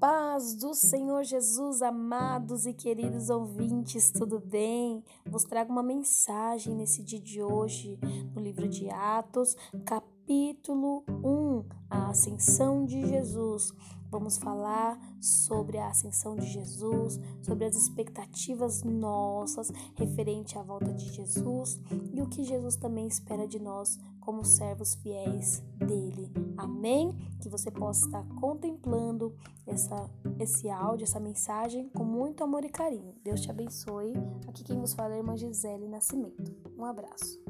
paz do Senhor Jesus, amados e queridos ouvintes, tudo bem? Vos trago uma mensagem nesse dia de hoje, no livro de Atos, capítulo 1, a ascensão de Jesus. Vamos falar sobre a ascensão de Jesus, sobre as expectativas nossas referente à volta de Jesus e o que Jesus também espera de nós como servos fiéis dele. Amém? Que você possa estar contemplando essa, esse áudio, essa mensagem com muito amor e carinho. Deus te abençoe. Aqui quem vos fala é a irmã Gisele Nascimento. Um abraço.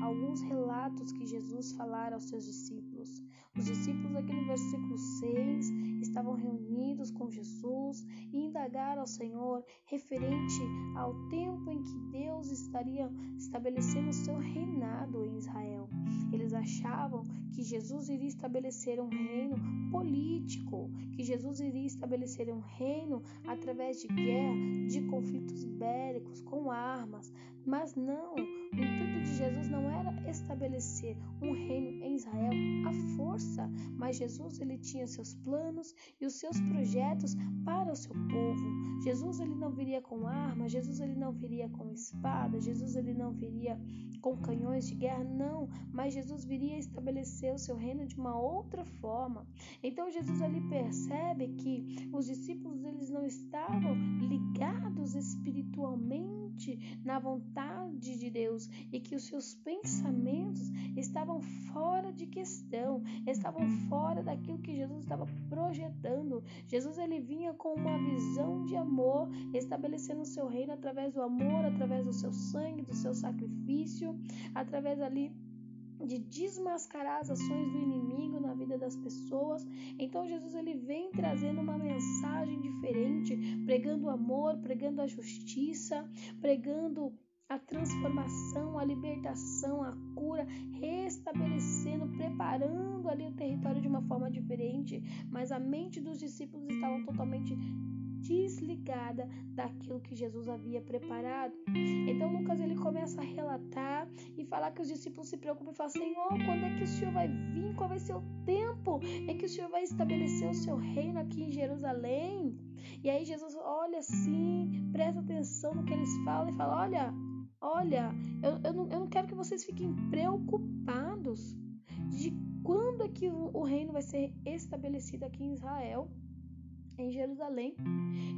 A alguns relatos que Jesus falara aos seus discípulos. Os discípulos, aqui no versículo 6, estavam reunidos com Jesus e indagaram ao Senhor referente ao tempo em que Deus estaria estabelecendo o seu reinado em Israel. Eles achavam que Jesus iria estabelecer um reino político, que Jesus iria estabelecer um reino através de guerra, de conflitos bélicos, com armas. Mas não, o intuito de Jesus não era estabelecer um reino em Israel à força, mas Jesus ele tinha seus planos e os seus projetos para o seu povo. Jesus ele não viria com armas, Jesus ele não viria com espada, Jesus ele não viria com canhões de guerra, não, mas Jesus viria estabelecer o seu reino de uma outra forma. Então Jesus ali percebe que os discípulos eles não estavam ligados espiritualmente na vontade de Deus e que os seus pensamentos estavam fora de questão, estavam fora daquilo que Jesus estava projetando. Jesus ele vinha com uma visão de amor, estabelecendo o seu reino através do amor, através do seu sangue, do seu sacrifício, através ali de desmascarar as ações do inimigo na vida das pessoas. Então Jesus ele vem trazendo uma mensagem diferente, pregando o amor, pregando a justiça, pregando a transformação, a libertação, a cura, restabelecendo, preparando ali o território de uma forma diferente, mas a mente dos discípulos estava totalmente desligada daquilo que Jesus havia preparado. Então Lucas ele começa a relatar e falar que os discípulos se preocupam e falam: Senhor, quando é que o Senhor vai vir? Qual vai ser o tempo em que o Senhor vai estabelecer o seu reino aqui em Jerusalém? E aí Jesus olha assim, presta atenção no que eles falam e fala: Olha, olha, eu, eu, não, eu não quero que vocês fiquem preocupados de quando é que o, o reino vai ser estabelecido aqui em Israel em Jerusalém.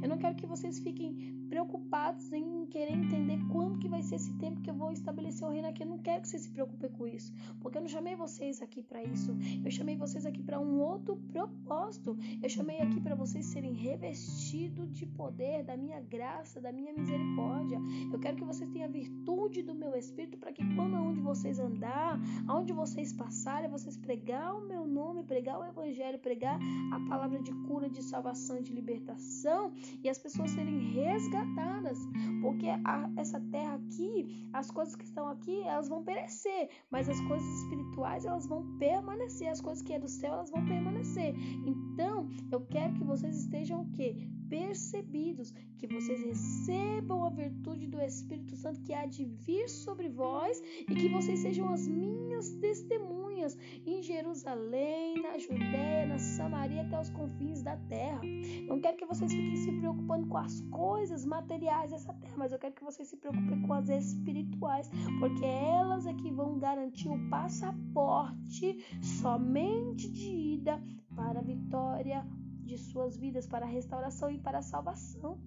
Eu não quero que vocês fiquem preocupados em querer entender quando que vai ser esse tempo que eu vou estabelecer o reino aqui. Eu não quero que vocês se preocupem com isso, porque eu não chamei vocês aqui para isso. Eu chamei vocês aqui para um outro propósito. Eu chamei aqui para vocês serem revestidos de poder, da minha graça, da minha misericórdia. Eu quero que vocês tenham a virtude do meu espírito para que quando aonde vocês andar, aonde vocês passarem, vocês pregar o meu nome, pregar o evangelho, pregar a palavra de cura, de salvação, de libertação e as pessoas serem resgatadas resgatadas, porque a, essa terra aqui, as coisas que estão aqui, elas vão perecer, mas as coisas espirituais elas vão permanecer, as coisas que é do céu elas vão permanecer. Então, eu quero que vocês estejam o quê? Percebidos, que vocês recebam a virtude do Espírito Santo que há de vir sobre vós e que vocês sejam as minhas testemunhas em Jerusalém, na Judéia, na Samaria, até os confins da terra. Não quero que vocês fiquem se preocupando com as coisas materiais dessa terra, mas eu quero que vocês se preocupem com as espirituais, porque elas é que vão garantir o passaporte somente de ida para a vitória de suas vidas para a restauração e para a salvação.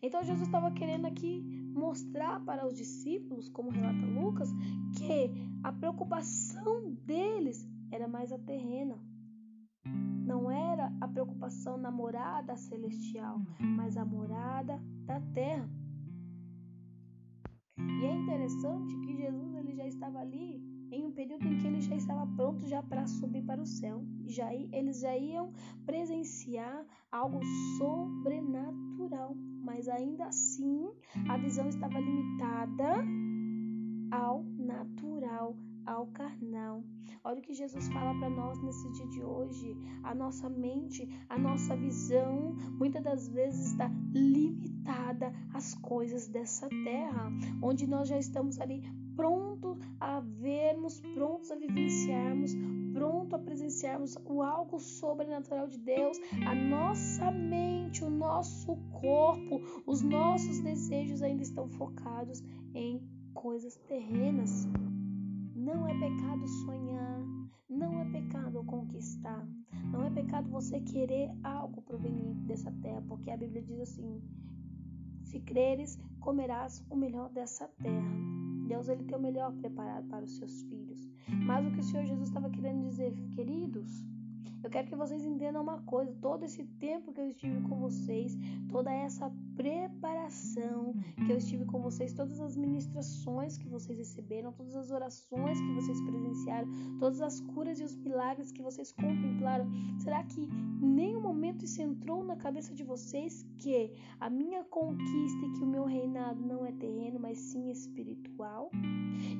Então Jesus estava querendo aqui mostrar para os discípulos, como relata Lucas, que a preocupação deles era mais a terrena. Não era a preocupação na morada celestial, mas a morada da terra. E é interessante que Jesus ele já estava ali em um período em que pronto já para subir para o céu. Já eles já iam presenciar algo sobrenatural, mas ainda assim a visão estava limitada ao natural ao carnal. Olha o que Jesus fala para nós nesse dia de hoje. A nossa mente, a nossa visão, muitas das vezes está limitada às coisas dessa terra, onde nós já estamos ali prontos a vermos, prontos a vivenciarmos, pronto a presenciarmos o algo sobrenatural de Deus, a nossa mente, o nosso corpo, os nossos desejos ainda estão focados em coisas terrenas. Não é pecado sonhar, não é pecado conquistar, não é pecado você querer algo proveniente dessa terra, porque a Bíblia diz assim: se creres, comerás o melhor dessa terra. Deus ele tem o melhor preparado para os seus filhos. Mas o que o Senhor Jesus estava querendo dizer, queridos, eu quero que vocês entendam uma coisa: todo esse tempo que eu estive com vocês, toda essa preparação que eu estive com vocês, todas as ministrações que vocês receberam, todas as orações que vocês presenciaram, todas as curas e os milagres que vocês contemplaram, será que nenhum momento isso entrou na cabeça de vocês que a minha conquista e que o meu reinado não é terreno, mas sim espiritual?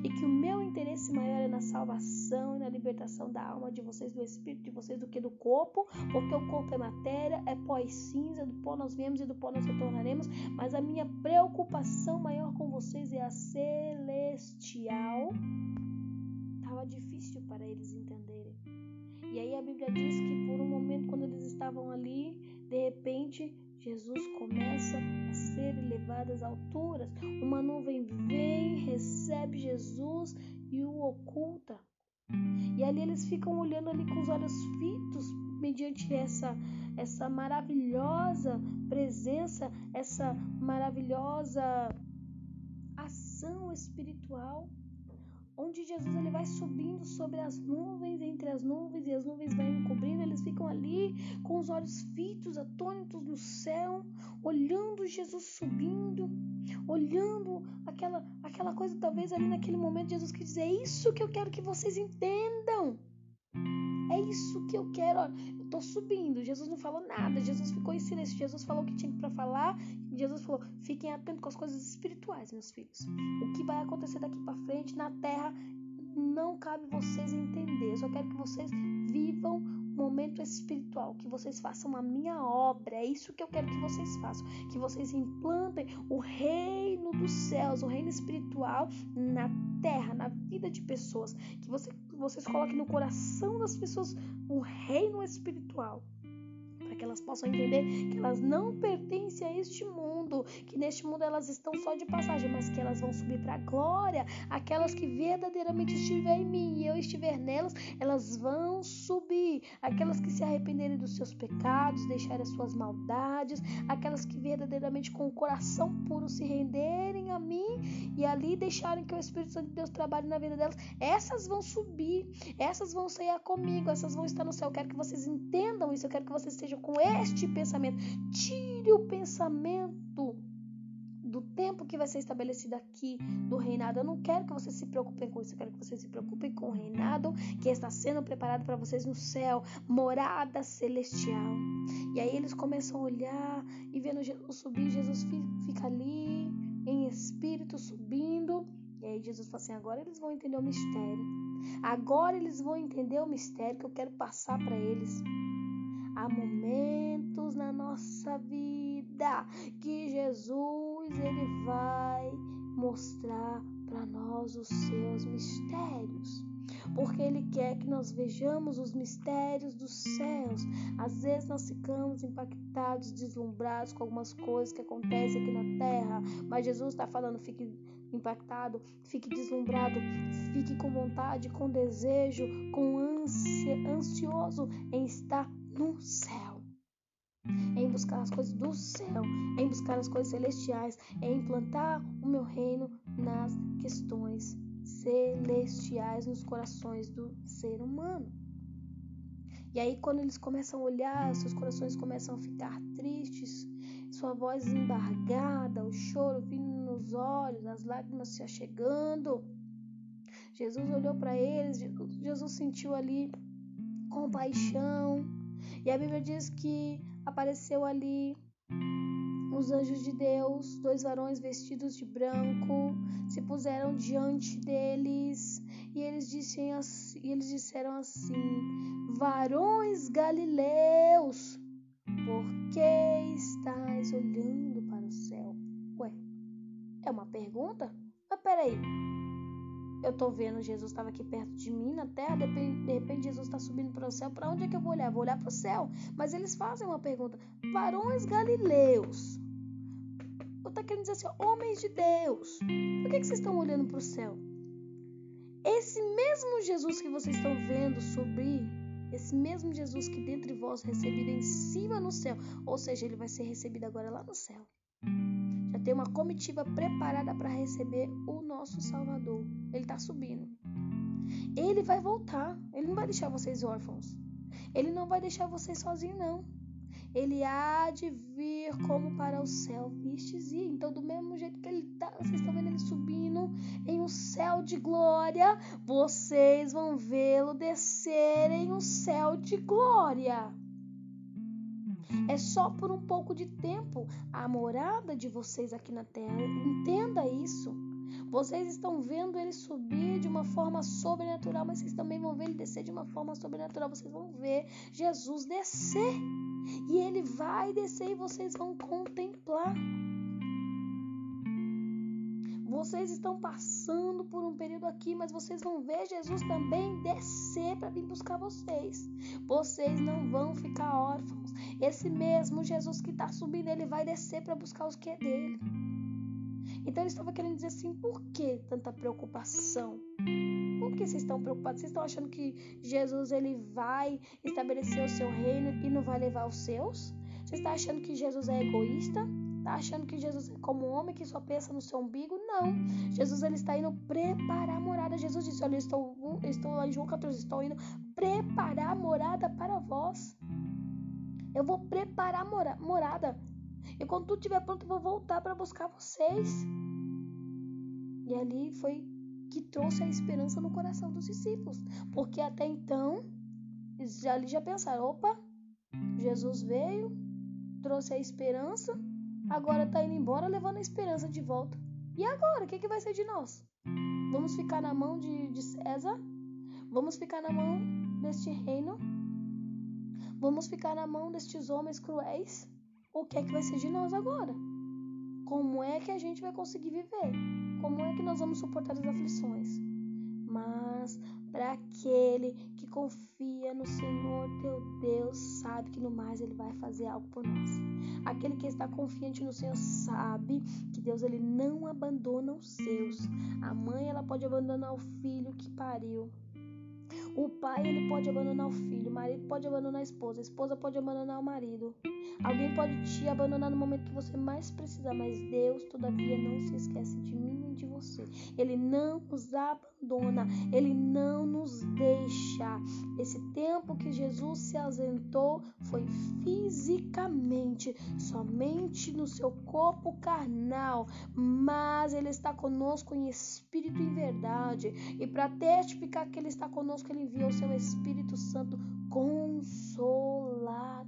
E que o meu interesse maior é na salvação e na libertação da alma de vocês, do espírito de vocês, do que do corpo, porque o corpo é matéria, é pó e cinza, do pó nós viemos e do pó nós retornaremos, mas a minha preocupação maior com vocês é a celestial. Estava difícil para eles entenderem. E aí a Bíblia diz que por um momento, quando eles estavam ali, de repente Jesus começa a ser elevado às alturas. Uma nuvem vem, recebe Jesus e o oculta. E ali eles ficam olhando ali com os olhos fitos mediante essa essa maravilhosa presença, essa maravilhosa ação espiritual, onde Jesus ele vai subindo sobre as nuvens, entre as nuvens e as nuvens vão encobrindo, eles ficam ali com os olhos fitos, atônitos no céu, olhando Jesus subindo, olhando aquela aquela coisa talvez ali naquele momento Jesus quis dizer, é isso que eu quero que vocês entendam. Isso que eu quero. Eu tô subindo. Jesus não falou nada. Jesus ficou em silêncio. Jesus falou o que tinha para falar. Jesus falou: fiquem atentos com as coisas espirituais, meus filhos. O que vai acontecer daqui para frente na terra não cabe vocês entender. Eu só quero que vocês vivam momento espiritual, que vocês façam a minha obra. É isso que eu quero que vocês façam, que vocês implantem o reino dos céus, o reino espiritual na terra, na vida de pessoas, que você, vocês coloquem no coração das pessoas o reino espiritual que elas possam entender que elas não pertencem a este mundo, que neste mundo elas estão só de passagem, mas que elas vão subir para a glória. Aquelas que verdadeiramente estiverem em mim e eu estiver nelas, elas vão subir. Aquelas que se arrependerem dos seus pecados, deixarem as suas maldades, aquelas que verdadeiramente com o coração puro se renderem a mim e ali deixarem que o Espírito Santo de Deus trabalhe na vida delas, essas vão subir, essas vão sair comigo, essas vão estar no céu. Eu quero que vocês entendam isso, eu quero que vocês estejam com este pensamento. Tire o pensamento do tempo que vai ser estabelecido aqui do reinado. Eu não quero que vocês se preocupem com isso, eu quero que vocês se preocupem com o reinado que está sendo preparado para vocês no céu, morada celestial. E aí eles começam a olhar e vendo Jesus subir, Jesus fica ali em espírito subindo. E aí Jesus fala assim: agora eles vão entender o mistério. Agora eles vão entender o mistério que eu quero passar para eles. Há momentos na nossa vida que Jesus ele vai mostrar para nós os seus mistérios. Porque Ele quer que nós vejamos os mistérios dos céus. Às vezes nós ficamos impactados, deslumbrados com algumas coisas que acontecem aqui na terra, mas Jesus está falando: fique impactado, fique deslumbrado, fique com vontade, com desejo, com ânsia, ansioso em estar no céu. Em buscar as coisas do céu, em buscar as coisas celestiais, em implantar o meu reino nas questões celestiais, nos corações do ser humano. E aí, quando eles começam a olhar, seus corações começam a ficar tristes, sua voz embargada, o choro vindo nos olhos, as lágrimas se achegando. Jesus olhou para eles, Jesus sentiu ali compaixão, e a Bíblia diz que apareceu ali os anjos de Deus, dois varões vestidos de branco, se puseram diante deles e eles, assim, e eles disseram assim: Varões galileus, por que estáis olhando para o céu? Ué, é uma pergunta? Mas peraí, eu tô vendo Jesus estava aqui perto de mim na terra, de repente, de repente Jesus está subindo para o céu, para onde é que eu vou olhar? Vou olhar para o céu. Mas eles fazem uma pergunta: varões galileus. Eu tá querendo dizer assim, homens de Deus, por que, que vocês estão olhando para o céu? Esse mesmo Jesus que vocês estão vendo subir, esse mesmo Jesus que dentre vós recebido em cima no céu, ou seja, ele vai ser recebido agora lá no céu tem uma comitiva preparada para receber o nosso Salvador. Ele está subindo. Ele vai voltar. Ele não vai deixar vocês órfãos. Ele não vai deixar vocês sozinhos, não. Ele há de vir como para o céu vistes e então do mesmo jeito que ele tá, vocês estão vendo ele subindo em um céu de glória, vocês vão vê-lo descer em um céu de glória. É só por um pouco de tempo a morada de vocês aqui na terra. Entenda isso. Vocês estão vendo ele subir de uma forma sobrenatural, mas vocês também vão ver ele descer de uma forma sobrenatural. Vocês vão ver Jesus descer. E ele vai descer e vocês vão contemplar. Vocês estão passando por um período aqui, mas vocês vão ver Jesus também descer para vir buscar vocês. Vocês não vão ficar órfãos. Esse mesmo Jesus que está subindo, ele vai descer para buscar os que é dele. Então ele estava querendo dizer assim: por que tanta preocupação? Por que vocês estão preocupados? Vocês estão achando que Jesus ele vai estabelecer o seu reino e não vai levar os seus? Você está achando que Jesus é egoísta? Está achando que Jesus é como um homem que só pensa no seu umbigo? Não. Jesus ele está indo preparar a morada. Jesus disse: Olha, eu estou, eu estou lá em João 14, estou indo preparar a morada para vós. Eu vou preparar a morada. E quando tudo estiver pronto, eu vou voltar para buscar vocês. E ali foi que trouxe a esperança no coração dos discípulos. Porque até então, eles ali já pensaram: opa, Jesus veio, trouxe a esperança agora está indo embora levando a esperança de volta. E agora? O que, que vai ser de nós? Vamos ficar na mão de, de César? Vamos ficar na mão deste reino? Vamos ficar na mão destes homens cruéis? O que é que vai ser de nós agora? Como é que a gente vai conseguir viver? Como é que nós vamos suportar as aflições? Mas para aquele que confia no Senhor teu Deus, sabe que no mais ele vai fazer algo por nós. Aquele que está confiante no Senhor sabe que Deus ele não abandona os seus. A mãe ela pode abandonar o filho que pariu, o pai ele pode abandonar o filho, o marido pode abandonar a esposa, a esposa pode abandonar o marido. Alguém pode te abandonar no momento que você mais precisa, mas Deus, todavia, não se esquece de mim nem de você. Ele não nos abandona, ele não nos deixa. Esse tempo que Jesus se ausentou foi fisicamente, somente no seu corpo carnal, mas ele está conosco em espírito e em verdade. E para testificar que ele está conosco, ele enviou o seu Espírito Santo consolador.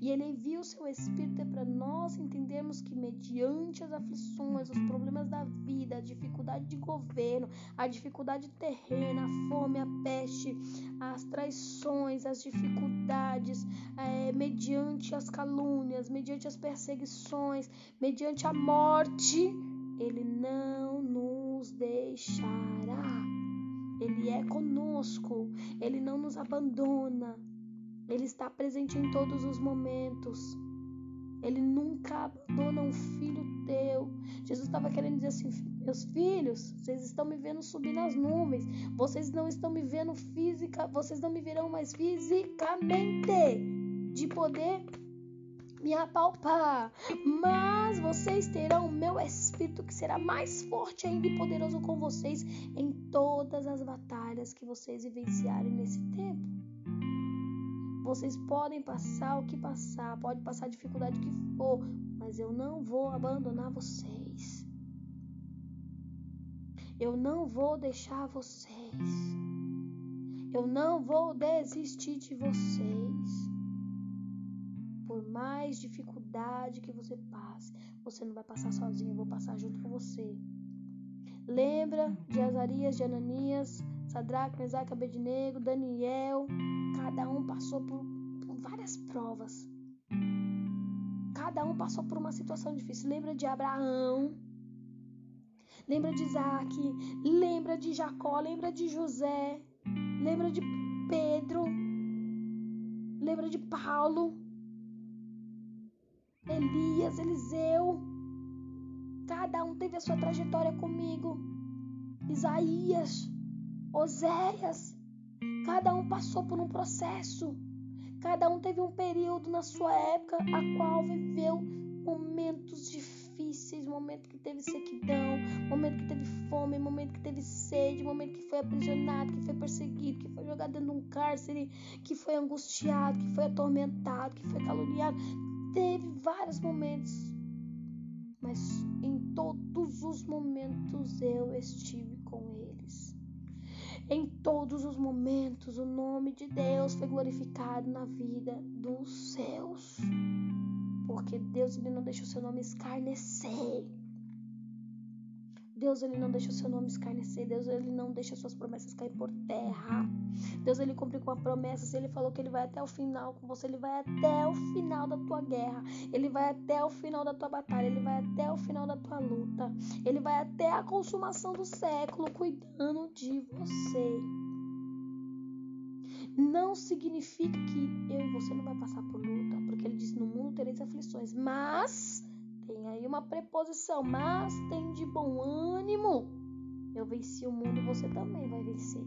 E ele envia o seu Espírito para nós entendermos que, mediante as aflições, os problemas da vida, a dificuldade de governo, a dificuldade terrena, a fome, a peste, as traições, as dificuldades, é, mediante as calúnias, mediante as perseguições, mediante a morte, ele não nos deixará. Ele é conosco, ele não nos abandona. Ele está presente em todos os momentos. Ele nunca abandona um filho teu. Jesus estava querendo dizer assim: meus filhos, vocês estão me vendo subir nas nuvens. Vocês não estão me vendo física, vocês não me verão mais fisicamente de poder me apalpar, mas vocês terão o meu espírito que será mais forte ainda e poderoso com vocês em todas as batalhas que vocês vivenciarem nesse tempo. Vocês podem passar o que passar, pode passar a dificuldade que for, mas eu não vou abandonar vocês. Eu não vou deixar vocês. Eu não vou desistir de vocês. Por mais dificuldade que você passe, você não vai passar sozinho, eu vou passar junto com você. Lembra de Azarias, de Ananias, Sadraque, Mesaque, Abednego, Daniel. Cada um passou por, por várias provas. Cada um passou por uma situação difícil. Lembra de Abraão. Lembra de Isaac. Lembra de Jacó. Lembra de José. Lembra de Pedro. Lembra de Paulo. Elias, Eliseu. Cada um teve a sua trajetória comigo. Isaías, Oséias. Cada um passou por um processo. Cada um teve um período na sua época a qual viveu momentos difíceis, momento que teve sequidão, momento que teve fome, momento que teve sede, momento que foi aprisionado, que foi perseguido, que foi jogado dentro de um cárcere, que foi angustiado, que foi atormentado, que foi caluniado. Teve vários momentos mas em todos os momentos eu estive com eles. Em todos os momentos o nome de Deus foi glorificado na vida dos céus. Porque Deus ele não deixa o seu nome escarnecer. Deus ele não deixa o seu nome escarnecer, Deus ele não deixa suas promessas cair por terra. Deus ele cumpre com a promessa, se ele falou que ele vai até o final com você, ele vai até o final da tua guerra, ele vai até o final da tua batalha, ele vai até o final da tua luta, ele vai até a consumação do século cuidando de você. Não significa que eu e você não vai passar por luta, porque ele disse no mundo tereis aflições, mas tem aí uma preposição, mas tem de bom ânimo. Eu venci o mundo, você também vai vencer.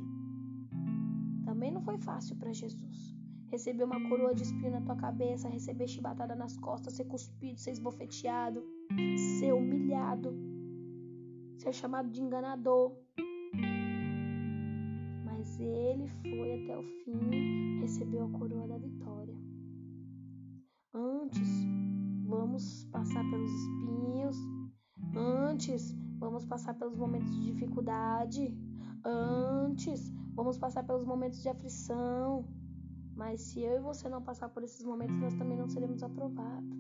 Também não foi fácil para Jesus. Receber uma coroa de espinho na tua cabeça, receber chibatada nas costas, ser cuspido, ser esbofeteado, ser humilhado, ser chamado de enganador. Mas ele foi até o fim, recebeu a coroa da vitória. Antes vamos passar pelos espinhos. Antes, vamos passar pelos momentos de dificuldade. Antes, vamos passar pelos momentos de aflição. Mas se eu e você não passar por esses momentos, nós também não seremos aprovados.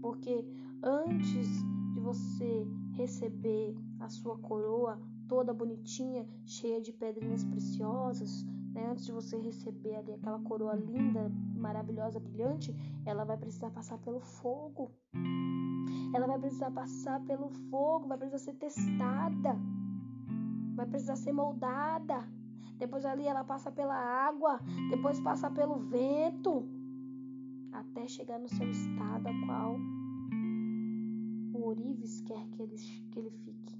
Porque antes de você receber a sua coroa toda bonitinha, cheia de pedrinhas preciosas, né? Antes de você receber ali aquela coroa linda, maravilhosa, brilhante, ela vai precisar passar pelo fogo. Ela vai precisar passar pelo fogo, vai precisar ser testada, vai precisar ser moldada. Depois ali ela passa pela água, depois passa pelo vento, até chegar no seu estado a qual o Orives quer que ele, que ele fique.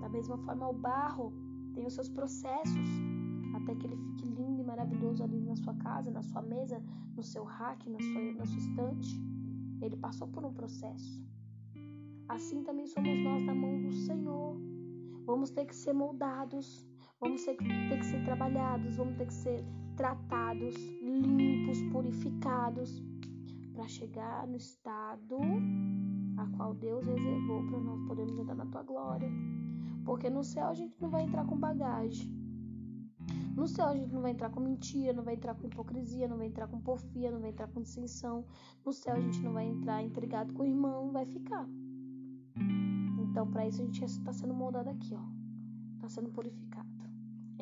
Da mesma forma, o barro tem os seus processos até que ele fique lindo e maravilhoso ali na sua casa, na sua mesa, no seu rack, na sua, na sua estante. Ele passou por um processo. Assim também somos nós na mão do Senhor. Vamos ter que ser moldados, vamos ter que, ter que ser trabalhados, vamos ter que ser tratados, limpos, purificados, para chegar no estado a qual Deus reservou para nós podermos entrar na tua glória. Porque no céu a gente não vai entrar com bagagem. No céu a gente não vai entrar com mentira, não vai entrar com hipocrisia, não vai entrar com porfia, não vai entrar com dissensão. No céu a gente não vai entrar intrigado com o irmão, vai ficar. Então, para isso a gente está sendo moldado aqui, ó. Está sendo purificado.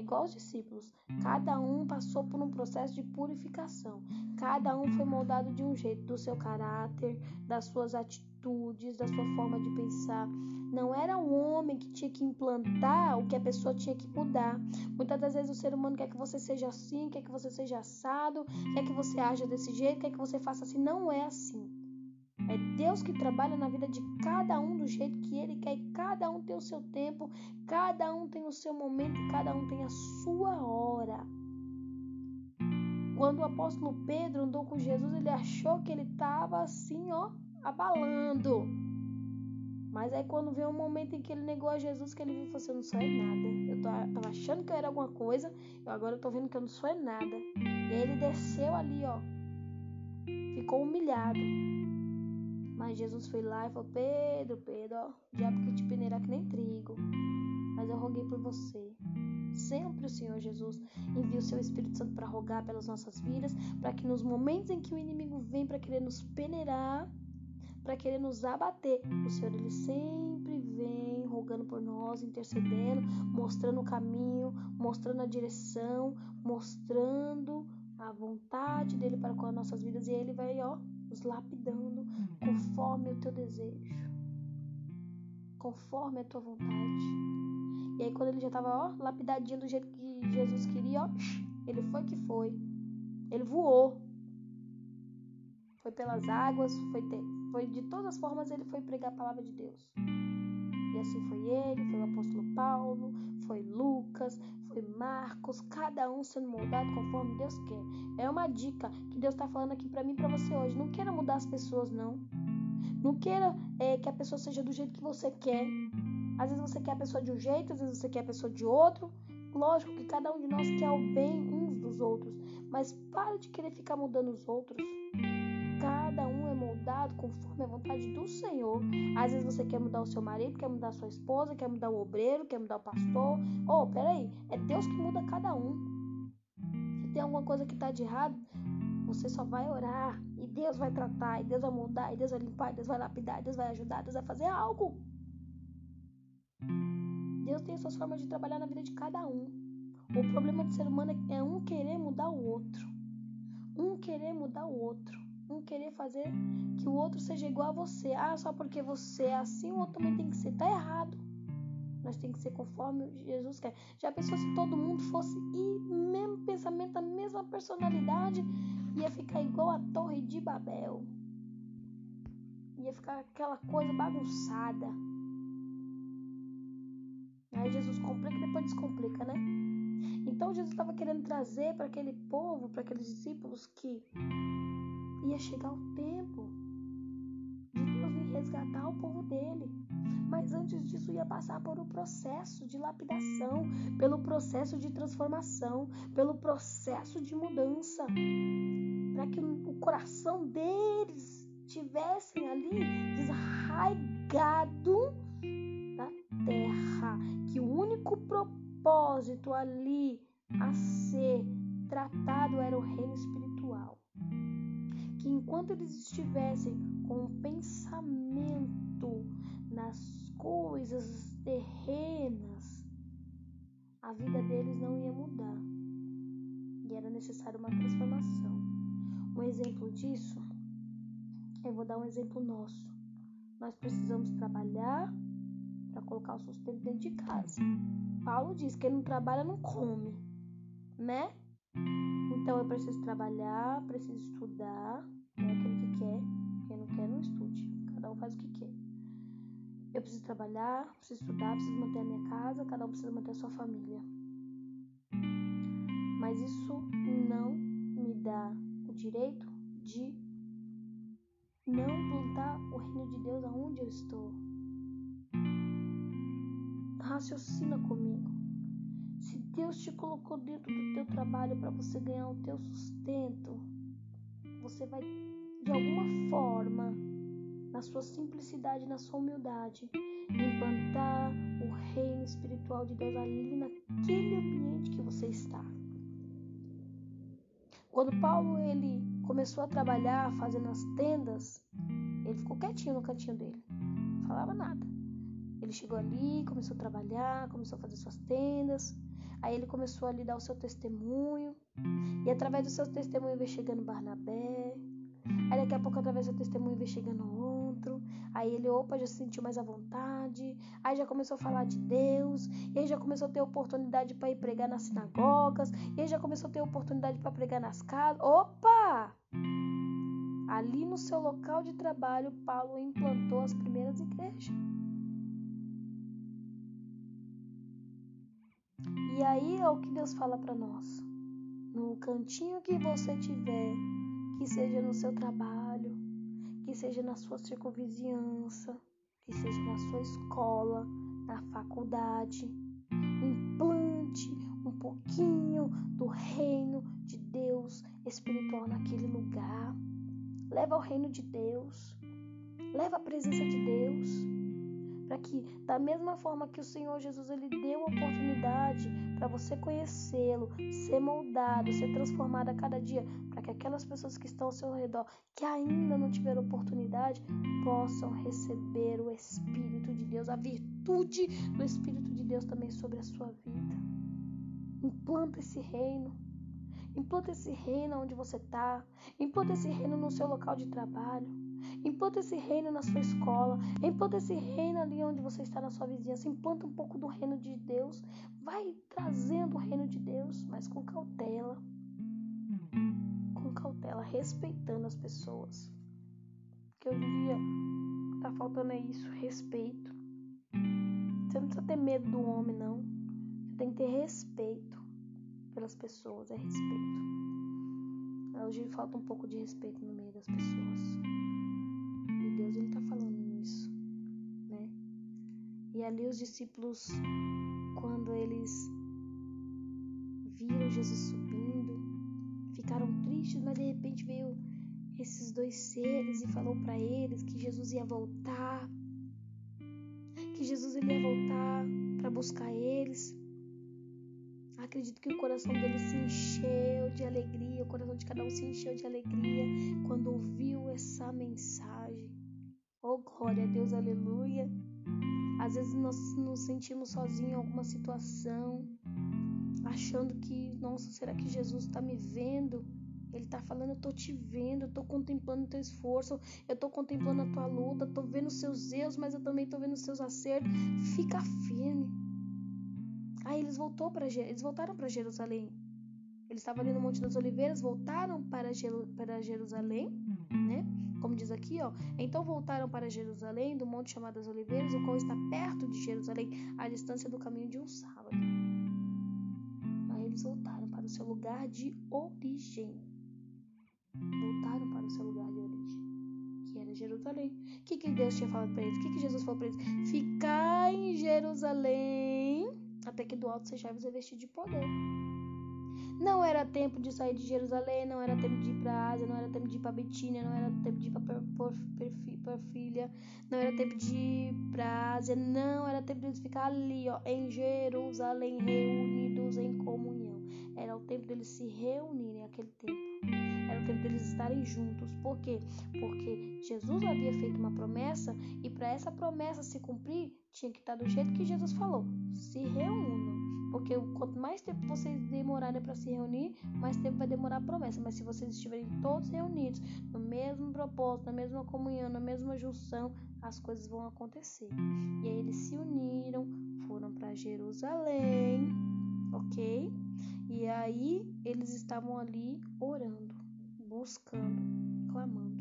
É igual os discípulos. Cada um passou por um processo de purificação. Cada um foi moldado de um jeito, do seu caráter, das suas atitudes, da sua forma de pensar. Não era um homem que tinha que implantar o que a pessoa tinha que mudar. Muitas das vezes o ser humano quer que você seja assim, quer que você seja assado, quer que você haja desse jeito, quer que você faça assim. Não é assim. É Deus que trabalha na vida de cada um do jeito que Ele quer. E cada um tem o seu tempo, cada um tem o seu momento, cada um tem a sua hora. Quando o apóstolo Pedro andou com Jesus, ele achou que ele estava assim, ó, abalando. Mas aí quando veio um momento em que ele negou a Jesus, que ele viu e assim, eu não sou nada. Eu tava achando que eu era alguma coisa, eu agora eu tô vendo que eu não sou nada. E aí ele desceu ali, ó. Ficou humilhado. Mas Jesus foi lá e falou, Pedro, Pedro, ó, o diabo que te peneirar que nem trigo. Mas eu roguei por você. Sempre o Senhor Jesus envia o seu Espírito Santo para rogar pelas nossas vidas, para que nos momentos em que o inimigo vem para querer nos peneirar, para querer nos abater. O Senhor ele sempre vem rogando por nós, intercedendo, mostrando o caminho, mostrando a direção, mostrando a vontade dele para com as nossas vidas e ele vai, ó, nos lapidando conforme o teu desejo, conforme a tua vontade. E aí quando ele já estava, ó, lapidadinho do jeito que Jesus queria, ó, ele foi que foi. Ele voou. Foi pelas águas, foi, ter, foi de todas as formas ele foi pregar a palavra de Deus. E assim foi ele, foi o apóstolo Paulo, foi Lucas, foi Marcos, cada um sendo moldado conforme Deus quer. É uma dica que Deus está falando aqui para mim e para você hoje. Não queira mudar as pessoas, não. Não queira é, que a pessoa seja do jeito que você quer. Às vezes você quer a pessoa de um jeito, às vezes você quer a pessoa de outro. Lógico que cada um de nós quer o bem uns dos outros, mas para de querer ficar mudando os outros. Cada um é moldado conforme a vontade do Senhor. Às vezes você quer mudar o seu marido, quer mudar a sua esposa, quer mudar o obreiro, quer mudar o pastor. Oh, peraí, é Deus que muda cada um. Se tem alguma coisa que está de errado, você só vai orar e Deus vai tratar, e Deus vai mudar, e Deus vai limpar, e Deus vai lapidar, e Deus vai ajudar, Deus vai fazer algo. Deus tem suas formas de trabalhar na vida de cada um. O problema do ser humano é um querer mudar o outro. Um querer mudar o outro um querer fazer que o outro seja igual a você. Ah, só porque você é assim, o outro também tem que ser. Tá errado. Nós tem que ser conforme Jesus quer. Já pensou se todo mundo fosse e mesmo pensamento, a mesma personalidade, ia ficar igual a Torre de Babel. Ia ficar aquela coisa bagunçada. Aí Jesus complica e depois descomplica, né? Então Jesus estava querendo trazer para aquele povo, para aqueles discípulos que ia chegar o tempo de Deus vir resgatar o povo dele. Mas antes disso ia passar por um processo de lapidação, pelo processo de transformação, pelo processo de mudança, para que o coração deles tivessem ali desarraigado da terra, que o único propósito ali a ser tratado era o reino espiritual que enquanto eles estivessem com o pensamento nas coisas terrenas, a vida deles não ia mudar e era necessária uma transformação. Um exemplo disso, eu vou dar um exemplo nosso. Nós precisamos trabalhar para colocar o sustento dentro de casa. Paulo diz que quem não trabalha não come, né? Então eu preciso trabalhar, preciso estudar, é aquele que quer, quem não quer não estude. Cada um faz o que quer. Eu preciso trabalhar, preciso estudar, preciso manter a minha casa, cada um precisa manter a sua família. Mas isso não me dá o direito de não plantar o reino de Deus aonde eu estou. Raciocina comigo. Deus te colocou dentro do teu trabalho para você ganhar o teu sustento, você vai de alguma forma, na sua simplicidade, na sua humildade, implantar o reino espiritual de Deus ali naquele ambiente que você está. Quando Paulo ele começou a trabalhar fazendo as tendas, ele ficou quietinho no cantinho dele, não falava nada. Ele chegou ali, começou a trabalhar, começou a fazer suas tendas. Aí ele começou a lhe dar o seu testemunho. E através do seu testemunho veio chegando Barnabé. Aí daqui a pouco, através do seu testemunho, veio chegando outro. Aí ele, opa, já se sentiu mais à vontade. Aí já começou a falar de Deus. E aí já começou a ter oportunidade para ir pregar nas sinagogas. E aí já começou a ter oportunidade para pregar nas casas. Opa! Ali no seu local de trabalho, Paulo implantou as primeiras igrejas. E aí é o que Deus fala para nós. No cantinho que você tiver, que seja no seu trabalho, que seja na sua circunvizinhança, que seja na sua escola, na faculdade, implante um pouquinho do reino de Deus espiritual naquele lugar. Leva o reino de Deus. Leva a presença de Deus para que, da mesma forma que o Senhor Jesus ele deu oportunidade para você conhecê-lo, ser moldado, ser transformado a cada dia, para que aquelas pessoas que estão ao seu redor, que ainda não tiveram oportunidade, possam receber o Espírito de Deus, a virtude do Espírito de Deus também sobre a sua vida. Implanta esse reino. Implanta esse reino onde você está. Implanta esse reino no seu local de trabalho. Implanta esse reino na sua escola. Implanta esse reino ali onde você está na sua vizinhança. Implanta um pouco do reino de Deus. Vai trazendo o reino de Deus, mas com cautela. Com cautela, respeitando as pessoas. Porque hoje em dia tá faltando é isso, respeito. Você não precisa ter medo do homem, não. Você tem que ter respeito pelas pessoas, é respeito. Hoje falta um pouco de respeito no meio das pessoas. Deus ele está falando nisso, né? E ali os discípulos, quando eles viram Jesus subindo, ficaram tristes, mas de repente veio esses dois seres e falou para eles que Jesus ia voltar, que Jesus ele ia voltar para buscar eles. Acredito que o coração deles se encheu de alegria, o coração de cada um se encheu de alegria quando ouviu essa mensagem. Oh, glória a Deus, aleluia. Às vezes nós nos sentimos sozinhos em alguma situação, achando que, nossa, será que Jesus está me vendo? Ele está falando, eu estou te vendo, eu estou contemplando o teu esforço, eu estou contemplando a tua luta, estou vendo os seus erros, mas eu também estou vendo os seus acertos. Fica firme. Aí eles, voltou pra, eles voltaram para Jerusalém. Eles estavam ali no Monte das Oliveiras, voltaram para, para Jerusalém, né? Como diz aqui, ó. Então voltaram para Jerusalém, do monte chamado das Oliveiras, o qual está perto de Jerusalém, à distância do caminho de um sábado. Aí eles voltaram para o seu lugar de origem. Voltaram para o seu lugar de origem, que era Jerusalém. O que, que Deus tinha falado para eles? O que, que Jesus falou para eles? Ficar em Jerusalém até que do alto sejais revestido de poder. Não era tempo de sair de Jerusalém, não era tempo de ir para Ásia, não era tempo de ir para Betínia, não era tempo de ir para Filha, não era tempo de ir para Ásia, não era tempo de eles ficar ali, ó, em Jerusalém, reunidos em comunhão. Era o tempo deles se reunirem aquele tempo. Era o tempo deles estarem juntos. Por quê? Porque Jesus havia feito uma promessa e para essa promessa se cumprir, tinha que estar do jeito que Jesus falou. Se reúnam. Porque quanto mais tempo vocês demorarem para se reunir, mais tempo vai demorar a promessa. Mas se vocês estiverem todos reunidos, no mesmo propósito, na mesma comunhão, na mesma junção, as coisas vão acontecer. E aí eles se uniram, foram para Jerusalém, ok? E aí eles estavam ali orando, buscando, clamando.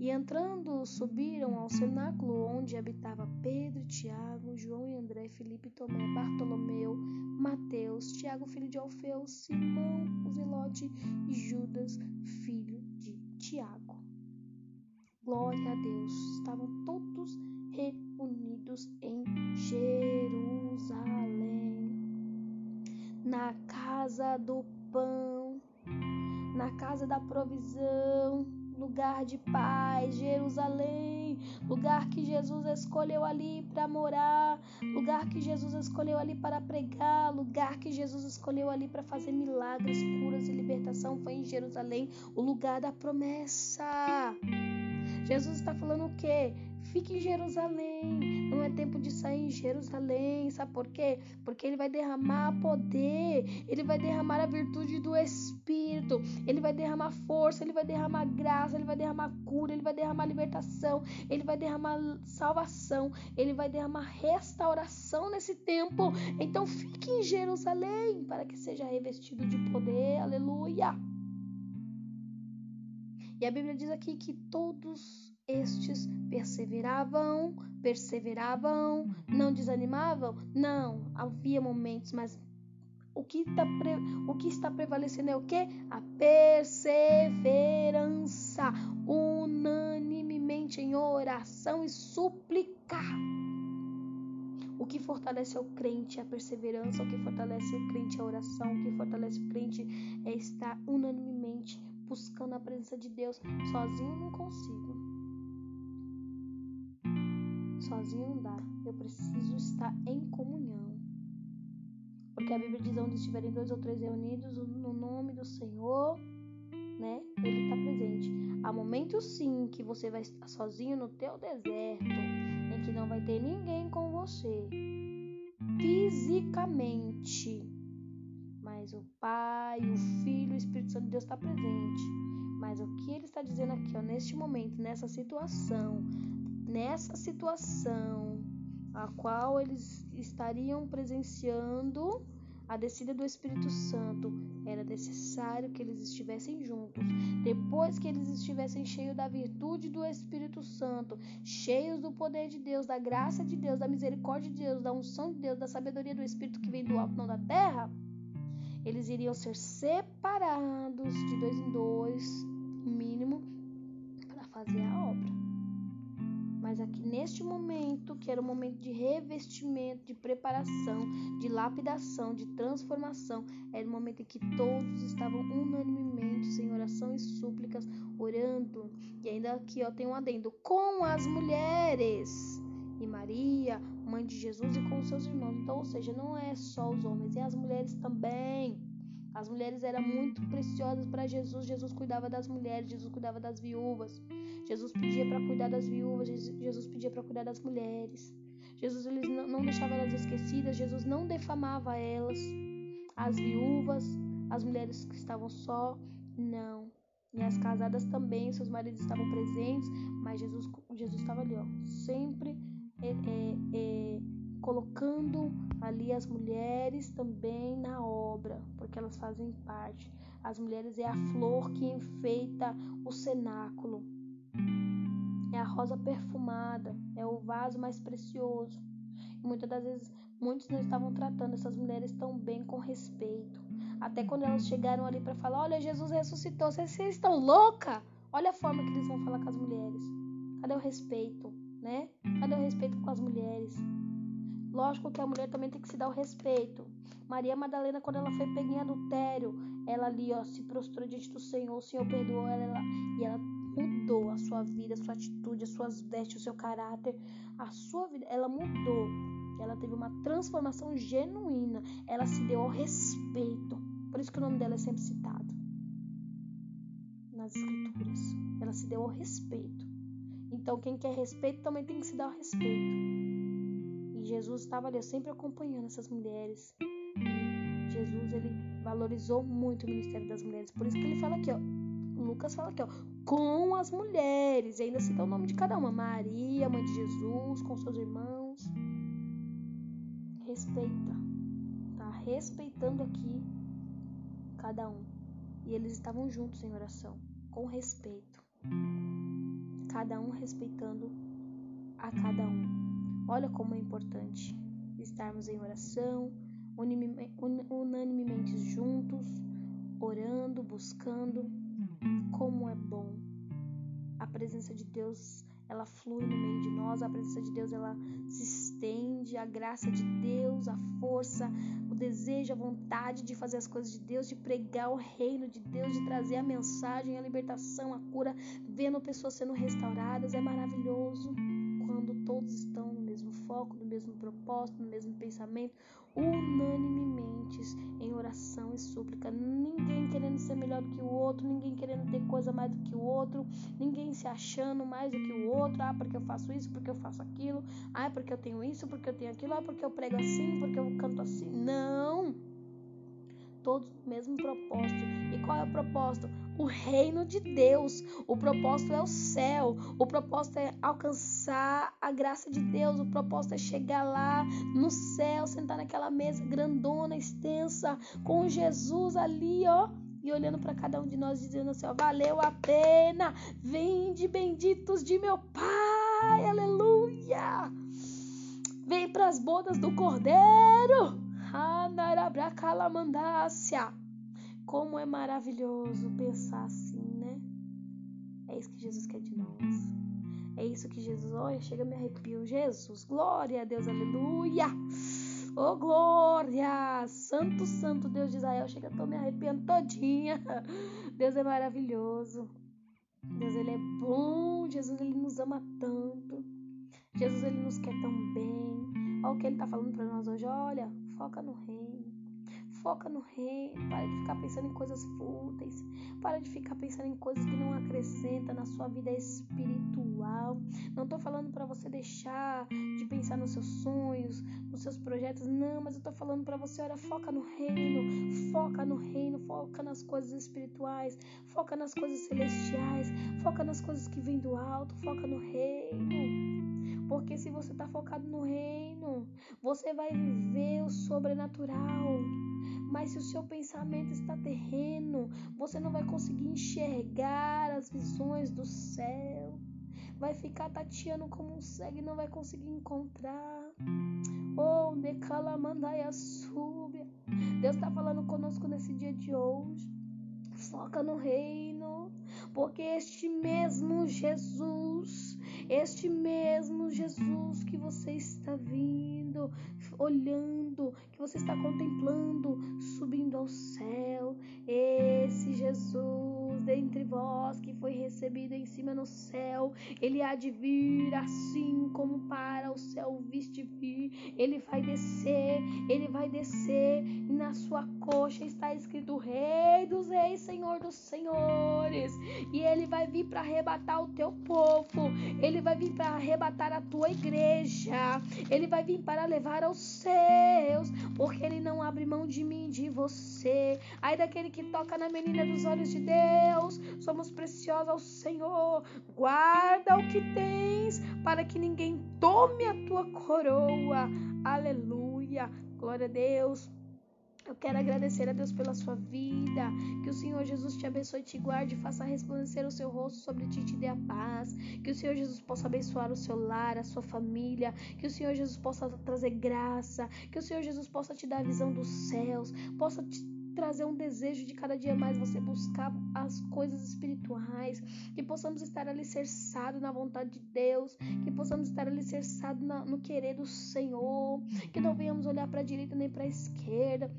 E entrando, subiram ao cenáculo onde habitava Pedro, Tiago, João e André, Felipe, Tomé, Bartolomeu, Mateus, Tiago, filho de Alfeu, Simão, o Zelote e Judas, filho de Tiago. Glória a Deus! Estavam todos reunidos em Jerusalém, na casa do pão, na casa da provisão lugar de paz, Jerusalém, lugar que Jesus escolheu ali para morar, lugar que Jesus escolheu ali para pregar, lugar que Jesus escolheu ali para fazer milagres, curas e libertação foi em Jerusalém, o lugar da promessa. Jesus está falando o quê? Fique em Jerusalém. Não é tempo de sair em Jerusalém. Sabe por quê? Porque ele vai derramar poder, ele vai derramar a virtude do Espírito, ele vai derramar força, ele vai derramar graça, ele vai derramar cura, ele vai derramar libertação, ele vai derramar salvação, ele vai derramar restauração nesse tempo. Então fique em Jerusalém para que seja revestido de poder. Aleluia. E a Bíblia diz aqui que todos estes perseveravam, perseveravam, não desanimavam? Não, havia momentos, mas o que, tá pre... o que está prevalecendo é o que? A perseverança, unanimemente em oração e súplica. O que fortalece o crente é a perseverança, o que fortalece o crente é a oração, o que fortalece o crente é estar unanimemente buscando a presença de Deus. Sozinho não consigo. Sozinho não dá. Eu preciso estar em comunhão. Porque a Bíblia diz onde estiverem dois ou três reunidos no nome do Senhor, né? Ele está presente. Há momentos sim que você vai estar sozinho no teu deserto, em que não vai ter ninguém com você, fisicamente. Mas o Pai, o Filho, o Espírito Santo de Deus está presente. Mas o que ele está dizendo aqui, ó, neste momento, nessa situação, nessa situação, a qual eles estariam presenciando a descida do Espírito Santo, era necessário que eles estivessem juntos. Depois que eles estivessem cheios da virtude do Espírito Santo, cheios do poder de Deus, da graça de Deus, da misericórdia de Deus, da unção de Deus, da sabedoria do Espírito que vem do alto, não da terra, eles iriam ser separados de dois em dois, mínimo, para fazer a. Mas aqui neste momento, que era o momento de revestimento, de preparação, de lapidação, de transformação, era o momento em que todos estavam unanimemente em oração e súplicas, orando. E ainda aqui ó, tem um adendo com as mulheres. E Maria, mãe de Jesus, e com seus irmãos. Então, ou seja, não é só os homens, é as mulheres também. As mulheres eram muito preciosas para Jesus. Jesus cuidava das mulheres, Jesus cuidava das viúvas. Jesus pedia para cuidar das viúvas, Jesus pedia para cuidar das mulheres. Jesus não deixava elas esquecidas, Jesus não defamava elas, as viúvas, as mulheres que estavam só, não. E as casadas também, seus maridos estavam presentes, mas Jesus, Jesus estava ali, ó, sempre é, é, é, colocando ali as mulheres também na obra, porque elas fazem parte. As mulheres é a flor que enfeita o cenáculo, é a rosa perfumada, é o vaso mais precioso. E muitas das vezes, muitos não estavam tratando essas mulheres tão bem com respeito. Até quando elas chegaram ali para falar: Olha, Jesus ressuscitou, vocês, estão louca? Olha a forma que eles vão falar com as mulheres. Cadê o respeito, né? Cadê o respeito com as mulheres? Lógico que a mulher também tem que se dar o respeito. Maria Madalena, quando ela foi pega em adultério, ela ali, ó, se prostrou diante do Senhor, o Senhor perdoou ela, ela e ela mudou a sua vida, a sua atitude, as suas vestes, o seu caráter, a sua vida, ela mudou. Ela teve uma transformação genuína, ela se deu ao respeito. Por isso que o nome dela é sempre citado nas escrituras. Ela se deu ao respeito. Então, quem quer respeito também tem que se dar ao respeito. Jesus estava ali sempre acompanhando essas mulheres. E Jesus ele valorizou muito o ministério das mulheres. Por isso que ele fala aqui, ó. Lucas fala aqui, ó, com as mulheres. E ainda cita o nome de cada uma: Maria, mãe de Jesus, com seus irmãos. Respeita. Tá respeitando aqui cada um. E eles estavam juntos em oração, com respeito. Cada um respeitando a cada um. Olha como é importante estarmos em oração, unanimemente juntos, orando, buscando. Como é bom. A presença de Deus, ela flui no meio de nós, a presença de Deus, ela se estende, a graça de Deus, a força, o desejo, a vontade de fazer as coisas de Deus, de pregar o reino de Deus, de trazer a mensagem, a libertação, a cura, vendo pessoas sendo restauradas, é maravilhoso quando todos estão foco, no mesmo propósito, no mesmo pensamento, unanimemente em oração e súplica. Ninguém querendo ser melhor do que o outro, ninguém querendo ter coisa mais do que o outro, ninguém se achando mais do que o outro. Ah, porque eu faço isso, porque eu faço aquilo. Ah, porque eu tenho isso, porque eu tenho aquilo. Ah, porque eu prego assim, porque eu canto assim. Não! Todos o mesmo propósito. E qual é o propósito? O reino de Deus. O propósito é o céu. O propósito é alcançar a graça de Deus. O propósito é chegar lá no céu, sentar naquela mesa grandona, extensa, com Jesus ali, ó. E olhando para cada um de nós, dizendo assim: ó, valeu a pena. Vinde benditos de meu Pai. Aleluia. Vem para as bodas do Cordeiro. Anarabracalamandácia. Como é maravilhoso pensar assim, né? É isso que Jesus quer de nós. É isso que Jesus, olha, chega me arrepio. Jesus, glória a Deus, aleluia. Oh, glória! Santo, santo Deus de Israel. Chega, tô me arrepiando todinha. Deus é maravilhoso. Deus, ele é bom. Jesus, ele nos ama tanto. Jesus, ele nos quer tão bem. Olha o que ele tá falando para nós hoje. Olha, foca no reino. Foca no reino. Para de ficar pensando em coisas fúteis. Para de ficar pensando em coisas que não acrescentam na sua vida espiritual. Não estou falando para você deixar de pensar nos seus sonhos, nos seus projetos. Não, mas eu estou falando para você, olha, foca no reino. Foca no reino. Foca nas coisas espirituais. Foca nas coisas celestiais. Foca nas coisas que vêm do alto. Foca no reino. Porque se você está focado no reino, você vai viver o sobrenatural. Mas se o seu pensamento está terreno, você não vai conseguir enxergar as visões do céu. Vai ficar tateando como um cego e não vai conseguir encontrar. Oh, decalamandaia súbia. Deus está falando conosco nesse dia de hoje. Foca no reino, porque este mesmo Jesus, este mesmo Jesus que você está vindo, olhando, que você está contemplando, subindo ao céu, esse Jesus dentre vós que foi recebido em cima no céu, ele há de vir assim como para o céu viste vir, ele vai descer, ele vai descer, e na sua coxa está escrito Rei dos Reis, Senhor dos Senhores, e ele vai vir para arrebatar o teu povo, ele vai vir para arrebatar a tua igreja, ele vai vir para levar aos seus, porque ele não abre mão de mim, de você. Ai daquele que toca na menina dos olhos de Deus, somos preciosos ao Senhor. Guarda o que tens, para que ninguém tome a tua coroa. Aleluia. Glória a Deus. Eu quero agradecer a Deus pela sua vida. Que o Senhor Jesus te abençoe, te guarde, faça resplandecer o seu rosto sobre ti e te dê a paz. Que o Senhor Jesus possa abençoar o seu lar, a sua família. Que o Senhor Jesus possa trazer graça. Que o Senhor Jesus possa te dar a visão dos céus, possa te trazer um desejo de cada dia mais você buscar as coisas espirituais, que possamos estar alicerçados na vontade de Deus, que possamos estar alicerçados no querer do Senhor, que não venhamos olhar para a direita nem para a esquerda,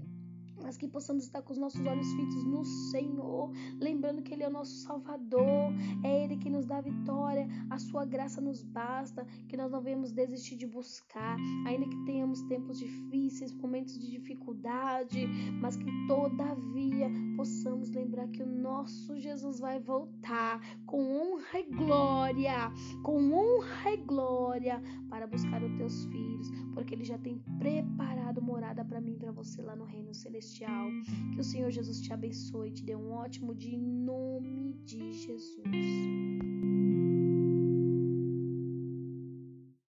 mas que possamos estar com os nossos olhos fitos no Senhor, lembrando que Ele é o nosso Salvador, é Ele que nos dá vitória, a Sua graça nos basta, que nós não venhamos desistir de buscar, ainda que tenhamos tempos difíceis, momentos de dificuldade, mas que todavia possamos lembrar que o nosso Jesus vai voltar com honra e glória, com honra e glória para buscar os teus filhos, porque Ele já tem preparado morada para mim para você lá no reino celestial. Que o Senhor Jesus te abençoe e te dê um ótimo dia em nome de Jesus.